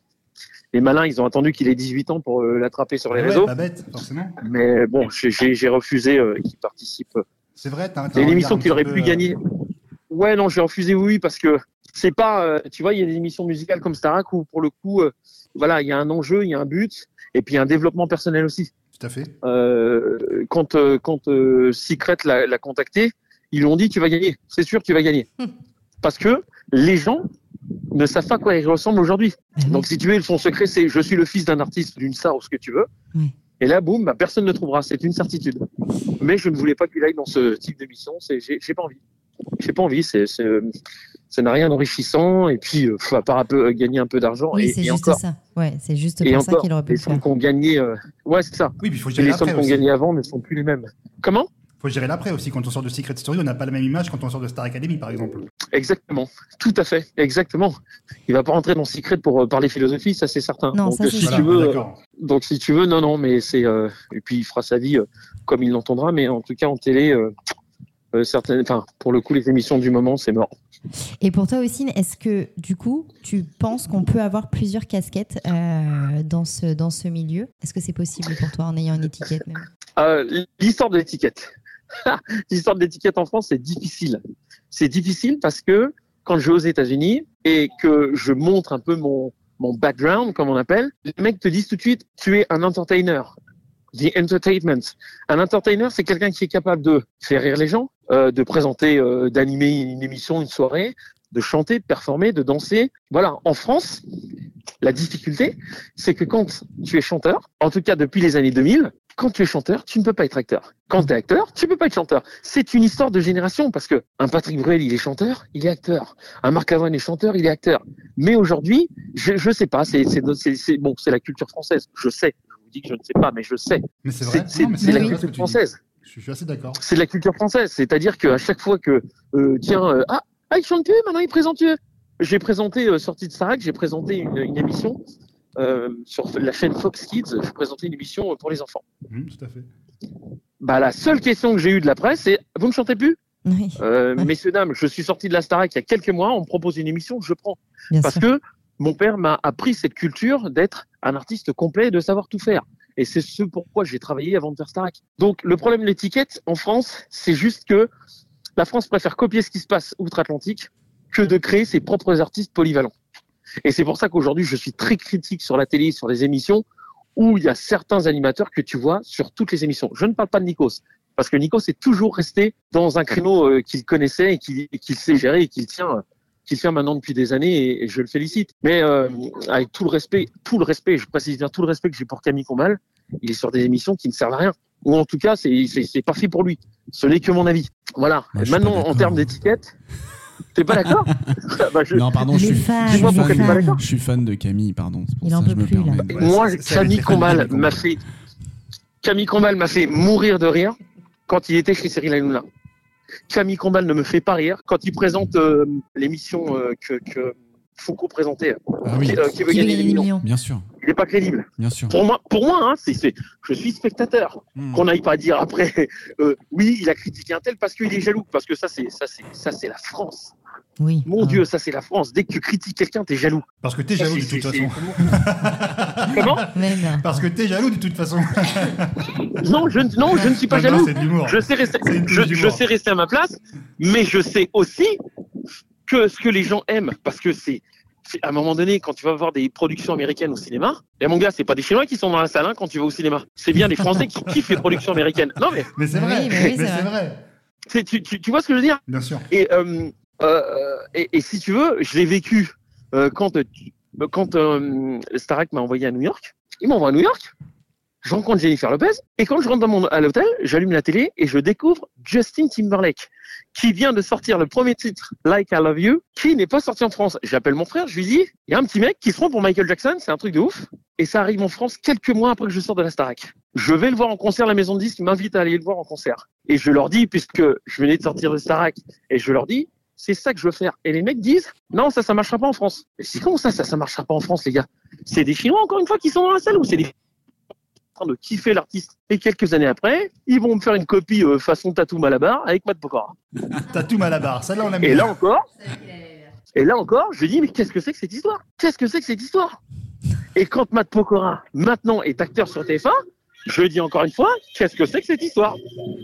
les malins, ils ont attendu qu'il ait 18 ans pour euh, l'attraper sur les Ouais, réseaux. Pas bête, forcément. Mais bon, j'ai- refusé euh, qu'il participe. C'est vrai, t'as C'est une émission qu'il aurait pu gagner. Ouais, non, j'ai refusé, oui, parce que c'est pas, euh, tu vois, il y a des émissions musicales comme Starac où pour le coup, euh, voilà, il y a un enjeu, il y a un but, et puis un développement personnel aussi. Tout à fait. Euh, quand euh, quand euh, Secret l'a l'a contacté, ils lui ont dit tu vas gagner, c'est sûr tu vas gagner, parce que les gens ne savent pas à quoi il ressemble aujourd'hui. Oui. Donc si tu veux, son secret c'est je suis le fils d'un artiste, d'une star ou ce que tu veux. Oui. Et là, boum, bah, personne ne trouvera, c'est une certitude. Mais je ne voulais pas qu'il aille dans ce type d'émission, c'est j'ai j'ai pas envie. J'ai pas envie, c'est c'est, ça n'a rien d'enrichissant et puis euh, faut à part un peu euh, gagner un peu d'argent Oui, et, c'est et juste encore ça. Ouais, c'est juste et pour ça encore qu'il aurait pu les le faire. sommes qu'on gagnait euh, ouais c'est ça Oui, puis il faut et les sommes qu'on aussi. gagnait avant ne sont plus les mêmes. Comment? Faut gérer l'après aussi. Quand on sort de Secret Story, on n'a pas la même image quand on sort de Star Academy, par exemple. Exactement, tout à fait, exactement. Il va pas rentrer dans Secret pour euh, parler philosophie, ça c'est certain. Non, donc ça, c'est si sûr. tu veux, euh, d'accord. donc si tu veux, non non, mais c'est euh, et puis il fera sa vie euh, comme il l'entendra, mais en tout cas en télé, euh, certaines, enfin pour le coup les émissions du moment c'est mort. Et pour toi aussi, est-ce que du coup, tu penses qu'on peut avoir plusieurs casquettes euh, dans, ce, dans ce milieu? Est-ce que c'est possible pour toi en ayant une étiquette Euh, L'histoire de l'étiquette. L'histoire de l'étiquette en France, c'est difficile. C'est difficile parce que quand je vais aux États-Unis et que je montre un peu mon, background, comme on appelle, les mecs te disent tout de suite, tu es un entertainer. The entertainment. Un entertainer, c'est quelqu'un qui est capable de faire rire les gens, euh, de présenter, euh, d'animer une émission, une soirée, de chanter, de performer, de danser. Voilà. En France, la difficulté, c'est que quand tu es chanteur, en tout cas depuis les années 2000, quand tu es chanteur, tu ne peux pas être acteur. Quand tu es acteur, tu peux pas être chanteur. C'est une histoire de génération parce que un Patrick Bruel, il est chanteur, il est acteur. Un Marc Lavoine est chanteur, il est acteur. Mais aujourd'hui, je je sais pas, c'est c'est c'est c'est- bon, c'est la culture française. Je sais. Je vous dis que je ne sais pas, mais je sais. Mais c'est vrai. La culture française. Je suis assez d'accord. C'est de la culture française. C'est-à-dire qu'à chaque fois que euh, tiens euh, ah ah il chante plus, maintenant il présente plus. J'ai présenté euh, sortie de Starac, j'ai présenté une, une émission sur la chaîne Fox Kids. Je présentais une émission pour les enfants. Hum, tout à fait. Bah la seule question que j'ai eue de la presse, c'est vous ne chantez plus? Oui, Euh, Ouais. Messieurs dames, je suis sorti de la Starac il y a quelques mois. On me propose une émission, je prends bien parce sûr. que mon père m'a appris cette culture d'être un artiste complet, et de savoir tout faire. Et c'est ce pourquoi j'ai travaillé avant de faire Starac. Donc le problème de l'étiquette en France, c'est juste que la France préfère copier ce qui se passe outre-Atlantique que de créer ses propres artistes polyvalents. Et c'est pour ça qu'aujourd'hui, je suis très critique sur la télé, sur les émissions, où il y a certains animateurs que tu vois sur toutes les émissions. Je ne parle pas de Nikos. parce que Nico c'est toujours resté dans un créneau euh, qu'il connaissait et qu'il sait gérer et qu'il tient qu'il tient maintenant depuis des années et, et je le félicite. Mais euh, avec tout le respect, tout le respect, je précise bien tout le respect que j'ai pour Camille Combal, il est sur des émissions qui ne servent à rien. Ou en tout cas, c'est pas fait pour lui. Ce n'est que mon avis. Voilà. Moi, maintenant, en termes d'étiquette, t'es pas d'accord bah, je- Non, pardon, je suis, fans, je suis Dis-moi pourquoi fan, t'es pas d'accord. je suis fan de Camille, pardon. pour Il ça en peut je me plus, permets Moi, Camille Combal m'a fait Camille Combal m'a fait mourir de rire quand il était chez Cyril Hanouna. Camille Combal ne me fait pas rire quand il présente euh, l'émission euh, que, que Foucault présentait. Ah oui, Qui, euh, qui veut Qui veut gagner gagner des des millions. millions bien sûr, Il n'est pas crédible. bien sûr. Pour moi, pour moi, hein, c'est, c'est, je suis spectateur. Hmm. Qu'on n'aille pas dire après, euh, oui, il a critiqué un tel parce qu'il est jaloux, parce que ça, c'est, ça, c'est, ça, c'est la France. Oui. Mon Ah. Dieu, ça, c'est la France. Dès que tu critiques quelqu'un, t'es jaloux. Parce que t'es jaloux de toute façon. Comment? Non. Parce que t'es jaloux de toute façon. Non, je, ne- non, je ne suis pas Non, non, jaloux. L'humour. Je sais rester, je, sais rester à ma place, mais je sais aussi que ce que les gens aiment, parce que c'est- à un moment donné, quand tu vas voir des productions américaines au cinéma, et mon gars, c'est pas des Chinois qui sont dans la salle hein, quand tu vas au cinéma. C'est bien des Français qui kiffent les productions américaines. Non mais, Mais c'est Oui, vrai. mais oui, c'est Mais vrai. c'est vrai. c'est- tu, tu, tu vois ce que je veux dire? Bien sûr. et, euh, euh, et, et si tu veux, je l'ai vécu euh, quand, euh, quand euh, Starak m'a envoyé à New York. Il m'envoie à New York. Je rencontre Jennifer Lopez. Et quand je rentre dans mon, à l'hôtel, j'allume la télé et je découvre Justin Timberlake, qui vient de sortir le premier titre, Like I Love You, qui n'est pas sorti en France. J'appelle mon frère, je lui dis, il y a un petit mec qui se prend pour Michael Jackson, c'est un truc de ouf. Et ça arrive en France quelques mois après que je sors de la Starac. Je vais le voir en concert, la maison de disques m'invite à aller le voir en concert. Et je leur dis, puisque je venais de sortir de Starac, et je leur dis, c'est ça que je veux faire. Et les mecs disent, non, ça, ça marchera pas en France. Et c'est comment ça, ça, ça marchera pas en France, les gars? C'est des Chinois, encore une fois, qui sont dans la salle ou c'est des train de kiffer l'artiste. Et quelques années après, ils vont me faire une copie euh, façon Tatou Malabar avec Matt Pokora. T'as tout mal à barre. Celle-là, on l'a mis. Et là encore, et là encore, je dis, mais qu'est-ce que c'est que cette histoire? Qu'est-ce que c'est que cette histoire? Et quand Matt Pokora, maintenant, est acteur sur TF1, je dis encore une fois, qu'est-ce que c'est que cette histoire?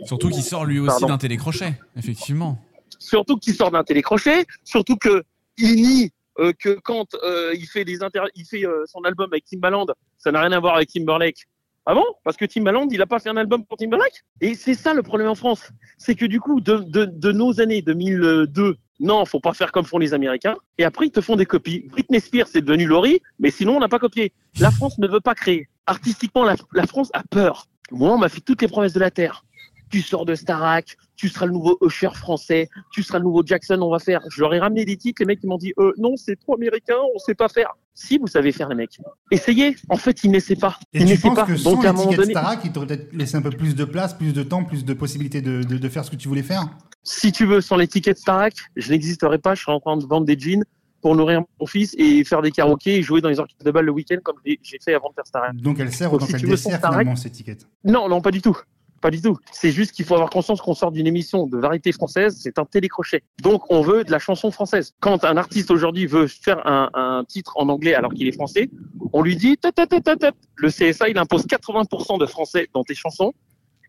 Surtout qu'il sort lui aussi d'un télécrochet, effectivement. Surtout qu'il sort d'un télécrochet, surtout que il nie euh, que quand euh, il fait des inter il fait euh, son album avec Timbaland, ça n'a rien à voir avec Timberlake. Ah bon? Parce que Timbaland, il a pas fait un album pour Timberlake Et c'est ça le problème en France, c'est que du coup de, de, nos années 2002, non, faut pas faire comme font les Américains. Et après ils te font des copies. Britney Spears c'est devenu Laurie, mais sinon on n'a pas copié. La France ne veut pas créer. Artistiquement, la France a peur. Moi, on m'a fait toutes les promesses de la terre. Tu sors de Starac, tu seras le nouveau Usher français, tu seras le nouveau Jackson, on va faire. Je leur ai ramené des titres, les mecs ils m'ont dit euh, non, c'est trop américain, on sait pas faire. Si vous savez faire les mecs, essayez. En fait, ils n'essaient pas. Et ils tu penses pas. que sans Donc à un moment donné, Starac, il t'aurait peut-être laissé un peu plus de place, plus de temps, plus de possibilités de, de, de faire ce que tu voulais faire? Si tu veux, sans l'étiquette Starac, je n'existerais pas. Je serais en train de vendre des jeans pour nourrir mon fils et faire des karaokés et jouer dans les orchestres de bal le week-end comme j'ai fait avant de faire Starac. Donc elle sert autant si qu'elle dessert finalement cette étiquette. Non, non, pas du tout. Pas du tout. C'est juste qu'il faut avoir conscience qu'on sort d'une émission de variété française, c'est un télécrochet. Donc on veut de la chanson française. Quand un artiste aujourd'hui veut faire un, titre en anglais alors qu'il est français, on lui dit le CSA il impose 80% de français dans tes chansons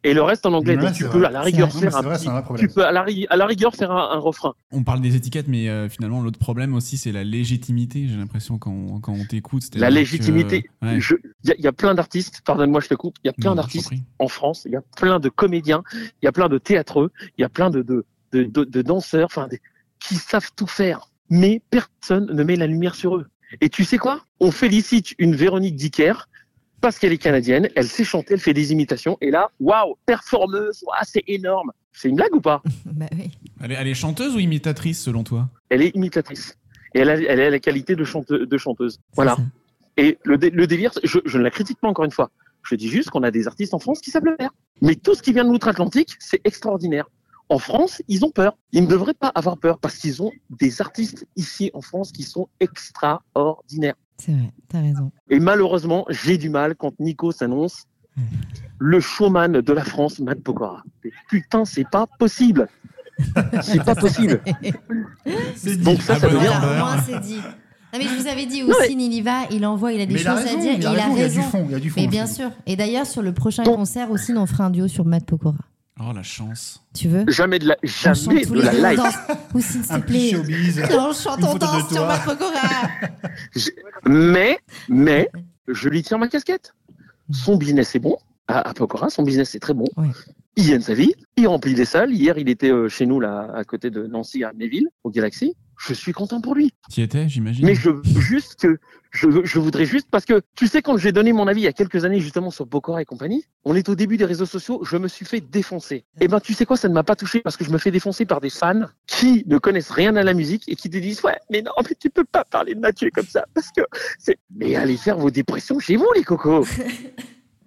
et le reste en anglais. Donc tu peux à la rigueur faire vrai, un c'est petit- un vrai problème. tu peux à la, ri- à la rigueur faire un, un refrain. On parle des étiquettes, mais euh, finalement, l'autre problème aussi, c'est la légitimité. J'ai l'impression quand, on- quand on t'écoute. La légitimité. Ouais. Je- Il y, y a plein d'artistes, pardonne-moi je te coupe, il y a plein d'artistes en France, il y a plein de comédiens, il y a plein de théâtreux, il y a plein de, de, de, de, de danseurs, enfin, qui savent tout faire. Mais personne ne met la lumière sur eux. Et tu sais quoi? On félicite une Véronique Dicker parce qu'elle est canadienne, elle sait chanter, elle fait des imitations, et là, waouh, performeuse, waouh, c'est énorme. C'est une blague ou pas? Bah oui. Elle est, elle est chanteuse ou imitatrice, selon toi? Elle est imitatrice. Et elle a, elle a la qualité de, chante, de chanteuse. Voilà. Ça. Et le, dé- le délire, je, je ne la critique pas encore une fois. Je dis juste qu'on a des artistes en France qui savent le faire. Mais tout ce qui vient de l'outre-Atlantique, c'est extraordinaire. En France, ils ont peur. Ils ne devraient pas avoir peur parce qu'ils ont des artistes ici en France qui sont extraordinaires. C'est vrai, t'as raison. Et malheureusement, j'ai du mal quand Nico s'annonce le showman de la France, Matt Pokora. Mais putain, c'est pas possible. C'est pas possible. C'est dit. Donc ça, Ah ça bah devient. non. Voilà, au moins c'est dit. Non mais je vous avais dit aussi, il y va, il envoie, il a des Mais choses raison, à dire, il et a il a raison, il y a du fond, il y a du fond. Mais bien sûr. Et d'ailleurs, sur le prochain Donc- concert aussi, on fera un duo sur Matt Pokora. Oh, la chance. Tu veux Jamais de la, jamais de les la danse. Ou s'il te plaît. showbiz. Chante, on danse sur Pokora. Mais, mais, je lui tire ma casquette. Son business est bon. À, à Pokora, son business est très bon. Ouais. il gagne sa vie, il remplit des salles. Hier, il était euh, chez nous, là, à côté de Nancy, à Neville, au Galaxy. Je suis content pour lui. Tu y étais, j'imagine. Mais je juste que je, je voudrais juste parce que tu sais quand j'ai donné mon avis il y a quelques années justement sur Bokora et compagnie, on est au début des réseaux sociaux, je me suis fait défoncer. Et ben tu sais quoi, ça ne m'a pas touché parce que je me fais défoncer par des fans qui ne connaissent rien à la musique et qui te disent ouais mais non mais tu peux pas parler de Mathieu comme ça parce que c'est mais allez faire vos dépressions chez vous les cocos.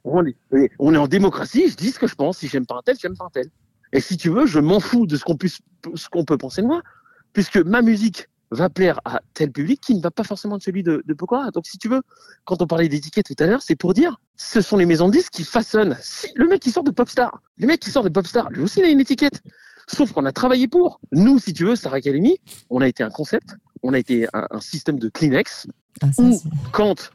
on, est, on est en démocratie, je dis ce que je pense. Si j'aime pas un tel, j'aime pas un tel. Et si tu veux, je m'en fous de ce qu'on puisse, ce qu'on peut penser de moi, puisque ma musique va plaire à tel public qui ne va pas forcément être celui de, de Pokora. Donc, si tu veux, quand on parlait d'étiquette tout à l'heure, c'est pour dire, ce sont les maisons de disques qui façonnent. Si, le mec qui sort de Popstar, le mec qui sort de Popstar, lui aussi, il a une étiquette. Sauf qu'on a travaillé pour. Nous, si tu veux, Star Academy, on a été un concept, on a été un, un système de Kleenex, Ah, ça, où quand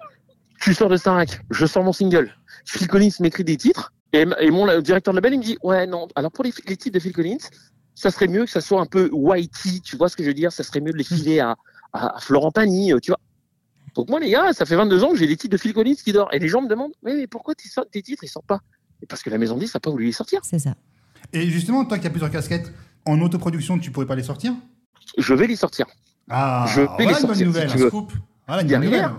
tu sors de Starac, je sors mon single, Phil Collins m'écrit des titres, et, mon directeur de label, il me dit, ouais, non, alors pour les, les titres de Phil Collins, ça serait mieux que ça soit un peu whitey, tu vois ce que je veux dire, ça serait mieux de les filer à, à, Florent Pagny, euh, tu vois. Donc moi, les gars, ça fait 22 ans que j'ai les titres de Phil Collins qui dorment, et les gens me demandent, mais, mais pourquoi tes, tes titres, ils sortent pas? Et Parce que la maison 10 n'a pas voulu les sortir. c'est ça. Et justement, toi qui as plusieurs casquettes, en autoproduction, tu pourrais pas les sortir? Je vais les sortir. Ah, Je vais voilà les une bonne nouvelle, si un tu veux. scoop. Voilà une bonne nouvelle.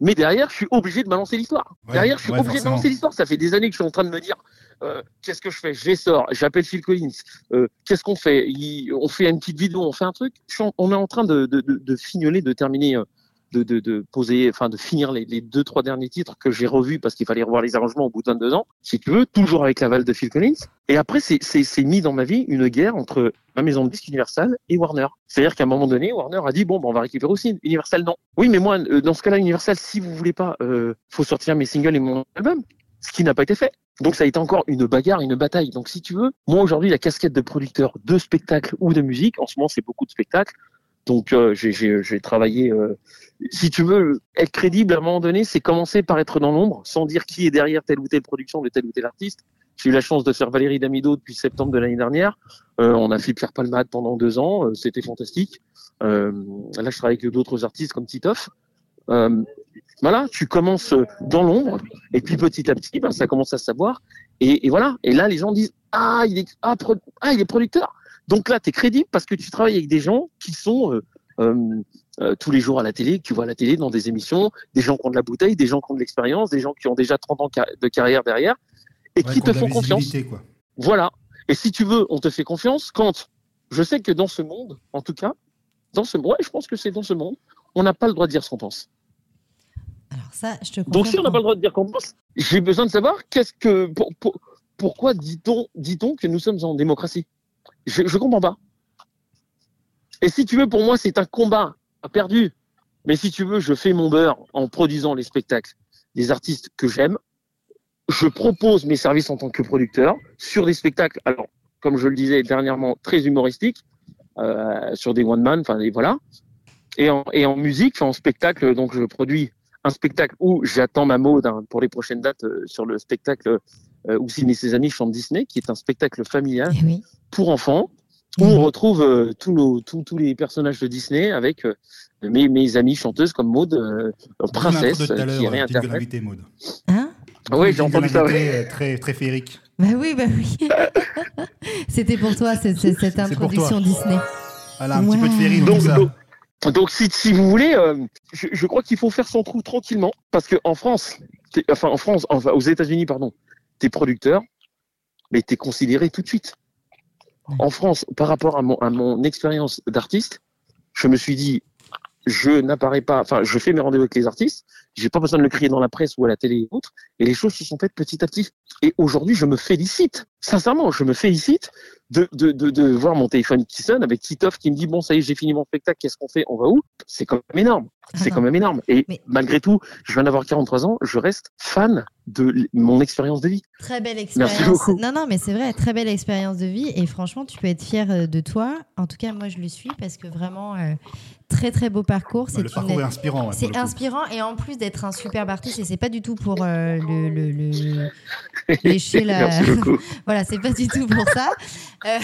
Mais derrière, je suis obligé de balancer l'histoire. Ouais, derrière, je suis ouais, obligé de balancer l'histoire. Ça fait des années que je suis en train de me dire, euh, qu'est-ce que je fais? Je les sors, j'appelle Phil Collins. Euh, qu'est-ce qu'on fait? Il- On fait une petite vidéo, on fait un truc. En- on est en train de, de, de, de fignoler, de terminer, euh, de, poser, enfin de finir les, deux trois derniers titres que j'ai revus parce qu'il fallait revoir les arrangements au bout de 22 ans. Si tu veux, toujours avec l'aval de Phil Collins. Et après, c'est mis dans ma vie une guerre entre ma maison de disques Universal et Warner. C'est-à-dire qu'à un moment donné, Warner a dit bon, on va récupérer aussi Universal. Non. Oui, mais moi, euh, dans ce cas-là, Universal, si vous voulez pas, euh, faut sortir mes singles et mon album, ce qui n'a pas été fait. Donc ça a été encore une bagarre, une bataille. Donc si tu veux, moi aujourd'hui, la casquette de producteur de spectacle ou de musique, en ce moment, c'est beaucoup de spectacles. Donc euh, j'ai- travaillé. euh, si tu veux être crédible, à un moment donné, c'est commencer par être dans l'ombre, sans dire qui est derrière telle ou telle production de tel ou tel artiste. J'ai eu la chance de faire Valérie Damido depuis septembre de l'année dernière. Euh, on a fait Pierre Palmade pendant deux ans, euh, c'était fantastique. Euh, là, je travaille avec d'autres artistes comme Titoff. Euh, voilà, tu commences dans l'ombre, et puis petit à petit, ben, ça commence à se savoir. Et, et voilà. Et là, les gens disent ah, il est ah, ah, il est producteur. Donc là, tu es crédible parce que tu travailles avec des gens qui sont euh, euh, euh, tous les jours à la télé, que tu vois à la télé dans des émissions, des gens qui ont de la bouteille, des gens qui ont de l'expérience, des gens qui ont déjà 30 ans de carrière derrière et Ouais, qui te font confiance. quoi. Voilà. Et si tu veux, on te fait confiance quand je sais que dans ce monde, en tout cas, dans ce ouais, je pense que c'est dans ce monde, on n'a pas le droit de dire ce qu'on pense. Alors ça, je te comprends. Donc si on n'a pas le droit de dire qu'on pense, j'ai besoin de savoir qu'est-ce que pour- pour- pourquoi dit-on dit-on que nous sommes en démocratie? Je je comprends pas. Et si tu veux, pour moi, c'est un combat perdu. Mais si tu veux, je fais mon beurre en produisant les spectacles des artistes que j'aime. Je propose mes services en tant que producteur sur des spectacles, alors comme je le disais dernièrement, très humoristiques, euh, sur des one man, enfin voilà. Et en, et en musique, en spectacle, donc je produis un spectacle où j'attends ma mode hein, pour les prochaines dates euh, sur le spectacle euh, où Sidney et ses amis chantent Disney, qui est un spectacle familial Eh oui. pour enfants, où Mhm. on retrouve euh, tous, nos, tous, tous les personnages de Disney avec euh, mes, mes amies chanteuses comme Maud, euh, princesse, qui réinterprète. Hein? Ah oui, j'ai entendu ça. invité, ouais. euh, Très, très féerique. Bah oui, bah oui. C'était pour toi, cette, introduction Disney. Voilà, un petit peu de féerie Donc, tout ça. donc, donc, si, si vous voulez, euh, je, je crois qu'il faut faire son trou tranquillement, parce que en France, enfin en France, enfin aux États-Unis, pardon, t'es producteur, mais t'es considéré tout de suite. En France, par rapport à mon, à mon expérience d'artiste, je me suis dit, je n'apparais pas, enfin, je fais mes rendez-vous avec les artistes, j'ai pas besoin de le crier dans la presse ou à la télé et autres, et les choses se sont faites petit à petit. Et aujourd'hui, je me félicite, sincèrement, je me félicite de, de, de, de voir mon téléphone qui sonne avec Titoff qui me dit, bon, ça y est, j'ai fini mon spectacle, qu'est-ce qu'on fait, on va où? C'est quand même énorme. C'est quand même énorme. Et Mais- malgré tout, je viens d'avoir 43 ans, je reste fan de mon expérience de vie. Très belle Merci expérience. beaucoup. Non, non, mais c'est vrai, très belle expérience de vie. Et franchement, tu peux être fier euh, de toi. En tout cas, moi, je le suis parce que vraiment, euh, très, très beau parcours. C'est le une- parcours est inspirant. ouais, C'est inspirant et en plus d'être un superbe artiste, et c'est pas du tout pour euh, le, le, le- lécher la. Merci voilà, c'est pas du tout pour ça. Euh,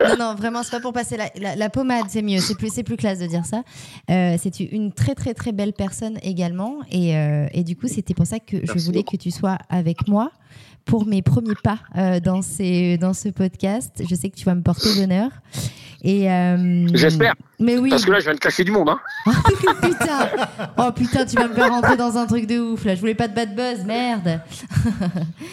non, non, vraiment, c'est pas pour passer la, la, la pommade, c'est mieux. C'est plus, c'est plus classe de dire ça. Euh, c'est une très, très, très belle personne également. Et, euh, et du coup, c'était pour ça que je voulais beaucoup. que tu sois avec moi pour mes premiers pas euh, dans, ces, dans ce podcast. Je sais que tu vas me porter bonheur. Et euh, J'espère. Mais oui. Parce que là, je viens de cacher du monde. Hein. putain. Oh putain, tu vas me faire rentrer dans un truc de ouf là. Je voulais pas de bad buzz, merde.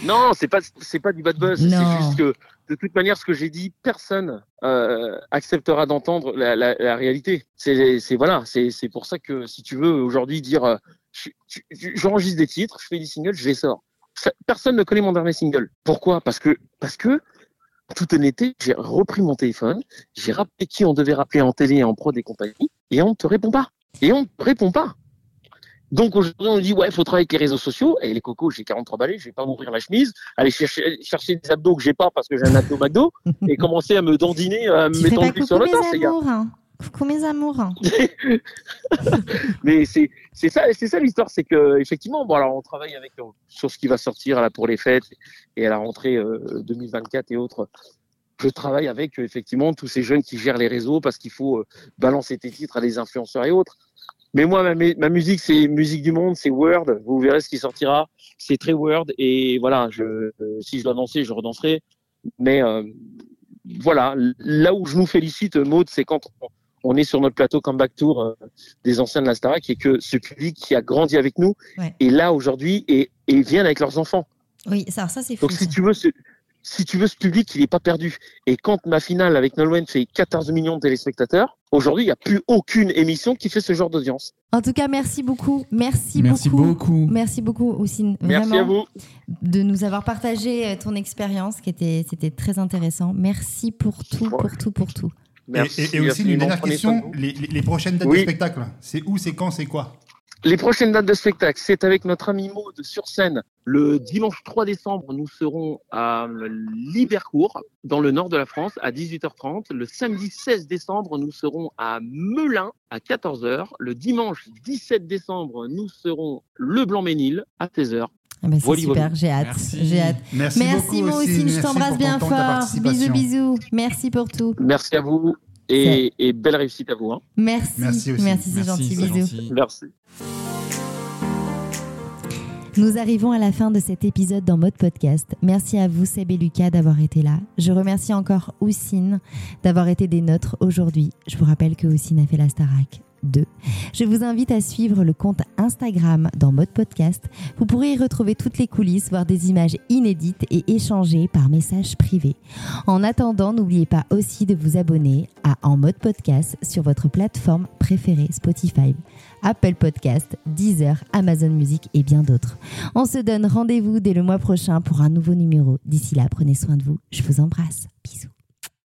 non, c'est pas c'est pas du bad buzz. C'est juste que de toute manière, ce que j'ai dit, personne euh, acceptera d'entendre la, réalité. C'est voilà, c'est pour ça que si tu veux aujourd'hui dire, euh, je- je- je- j'enregistre des titres, je fais des singles, je les sors. Personne ne connaît mon dernier single. Pourquoi? Parce que parce que toute honnêteté, j'ai repris mon téléphone, j'ai rappelé qui on devait rappeler en télé, en prod et compagnie, et on ne te répond pas. Et on ne répond pas. Donc aujourd'hui, on dit, ouais, il faut travailler avec les réseaux sociaux. Et les cocos, j'ai 43 balais, je vais pas m'ouvrir la chemise, aller chercher, chercher des abdos que j'ai pas parce que j'ai un abdo McDo, et commencer à me dandiner, à me m'étendre sur le mes les gars. hein. Coucou mes amours. Mais c'est c'est ça, c'est ça l'histoire, c'est que effectivement, bon alors on travaille avec euh, sur ce qui va sortir là pour les fêtes et à la rentrée euh, 2024 et autres. Je travaille avec euh, effectivement tous ces jeunes qui gèrent les réseaux parce qu'il faut euh, balancer tes titres à des influenceurs et autres. Mais moi, ma, mu- ma musique, c'est musique du monde, c'est Word. Vous verrez ce qui sortira. C'est très Word et voilà. Je, euh, si je dois danser, je redanserai. Mais euh, voilà, là où je nous félicite, Maud, c'est quand on, est sur notre plateau Comeback Tour euh, des anciens de la Starac et que ce public qui a grandi avec nous Ouais. est là aujourd'hui et, et viennent avec leurs enfants. Oui, ça, ça c'est fou. Donc si ça. tu veux si tu veux ce public, il n'est pas perdu. Et quand ma finale avec Nolwenn fait 14 millions de téléspectateurs, aujourd'hui il n'y a plus aucune émission qui fait ce genre d'audience. En tout cas, merci beaucoup. Merci, Merci beaucoup. beaucoup. Merci beaucoup, Oussine. Merci vraiment, à vous. de nous avoir partagé euh, ton expérience, qui était, c'était très intéressant. Merci pour tout, pour tout, pour tout. Merci. et, aussi une dernière question les, les- les prochaines dates Oui. de spectacle, c'est où, c'est quand, c'est quoi? Les prochaines dates de spectacle, c'est avec notre ami Maud sur scène. Le dimanche 3 décembre, nous serons à Libercourt, dans le nord de la France, à 18h30. Le samedi 16 décembre, nous serons à Melun, à 14h. Le dimanche 17 décembre, nous serons Le Blanc-Ménil, à 16h. Ah bah, c'est Voilà, super, voilà. j'ai hâte. Merci. J'ai hâte. Merci, Merci, beaucoup moi aussi, je merci t'embrasse pour bien fort. Bisous, bisous. Merci pour tout. Merci à vous et, et belle réussite à vous. hein. Merci. Merci aussi. Merci, c'est gentil. c'est Bisous. gentil. Merci. Nous arrivons à la fin de cet épisode dans mode podcast. Merci à vous Seb et Lucas d'avoir été là. Je remercie encore Oussine d'avoir été des nôtres aujourd'hui. Je vous rappelle que Oussine a fait la Starac 2. Je vous invite à suivre le compte Instagram dans mode podcast. Vous pourrez y retrouver toutes les coulisses, voir des images inédites et échanger par message privé. En attendant, n'oubliez pas aussi de vous abonner à En mode podcast sur votre plateforme préférée Spotify, Apple Podcast, Deezer, Amazon Music et bien d'autres. On se donne rendez-vous dès le mois prochain pour un nouveau numéro. D'ici là, prenez soin de vous. Je vous embrasse. Bisous.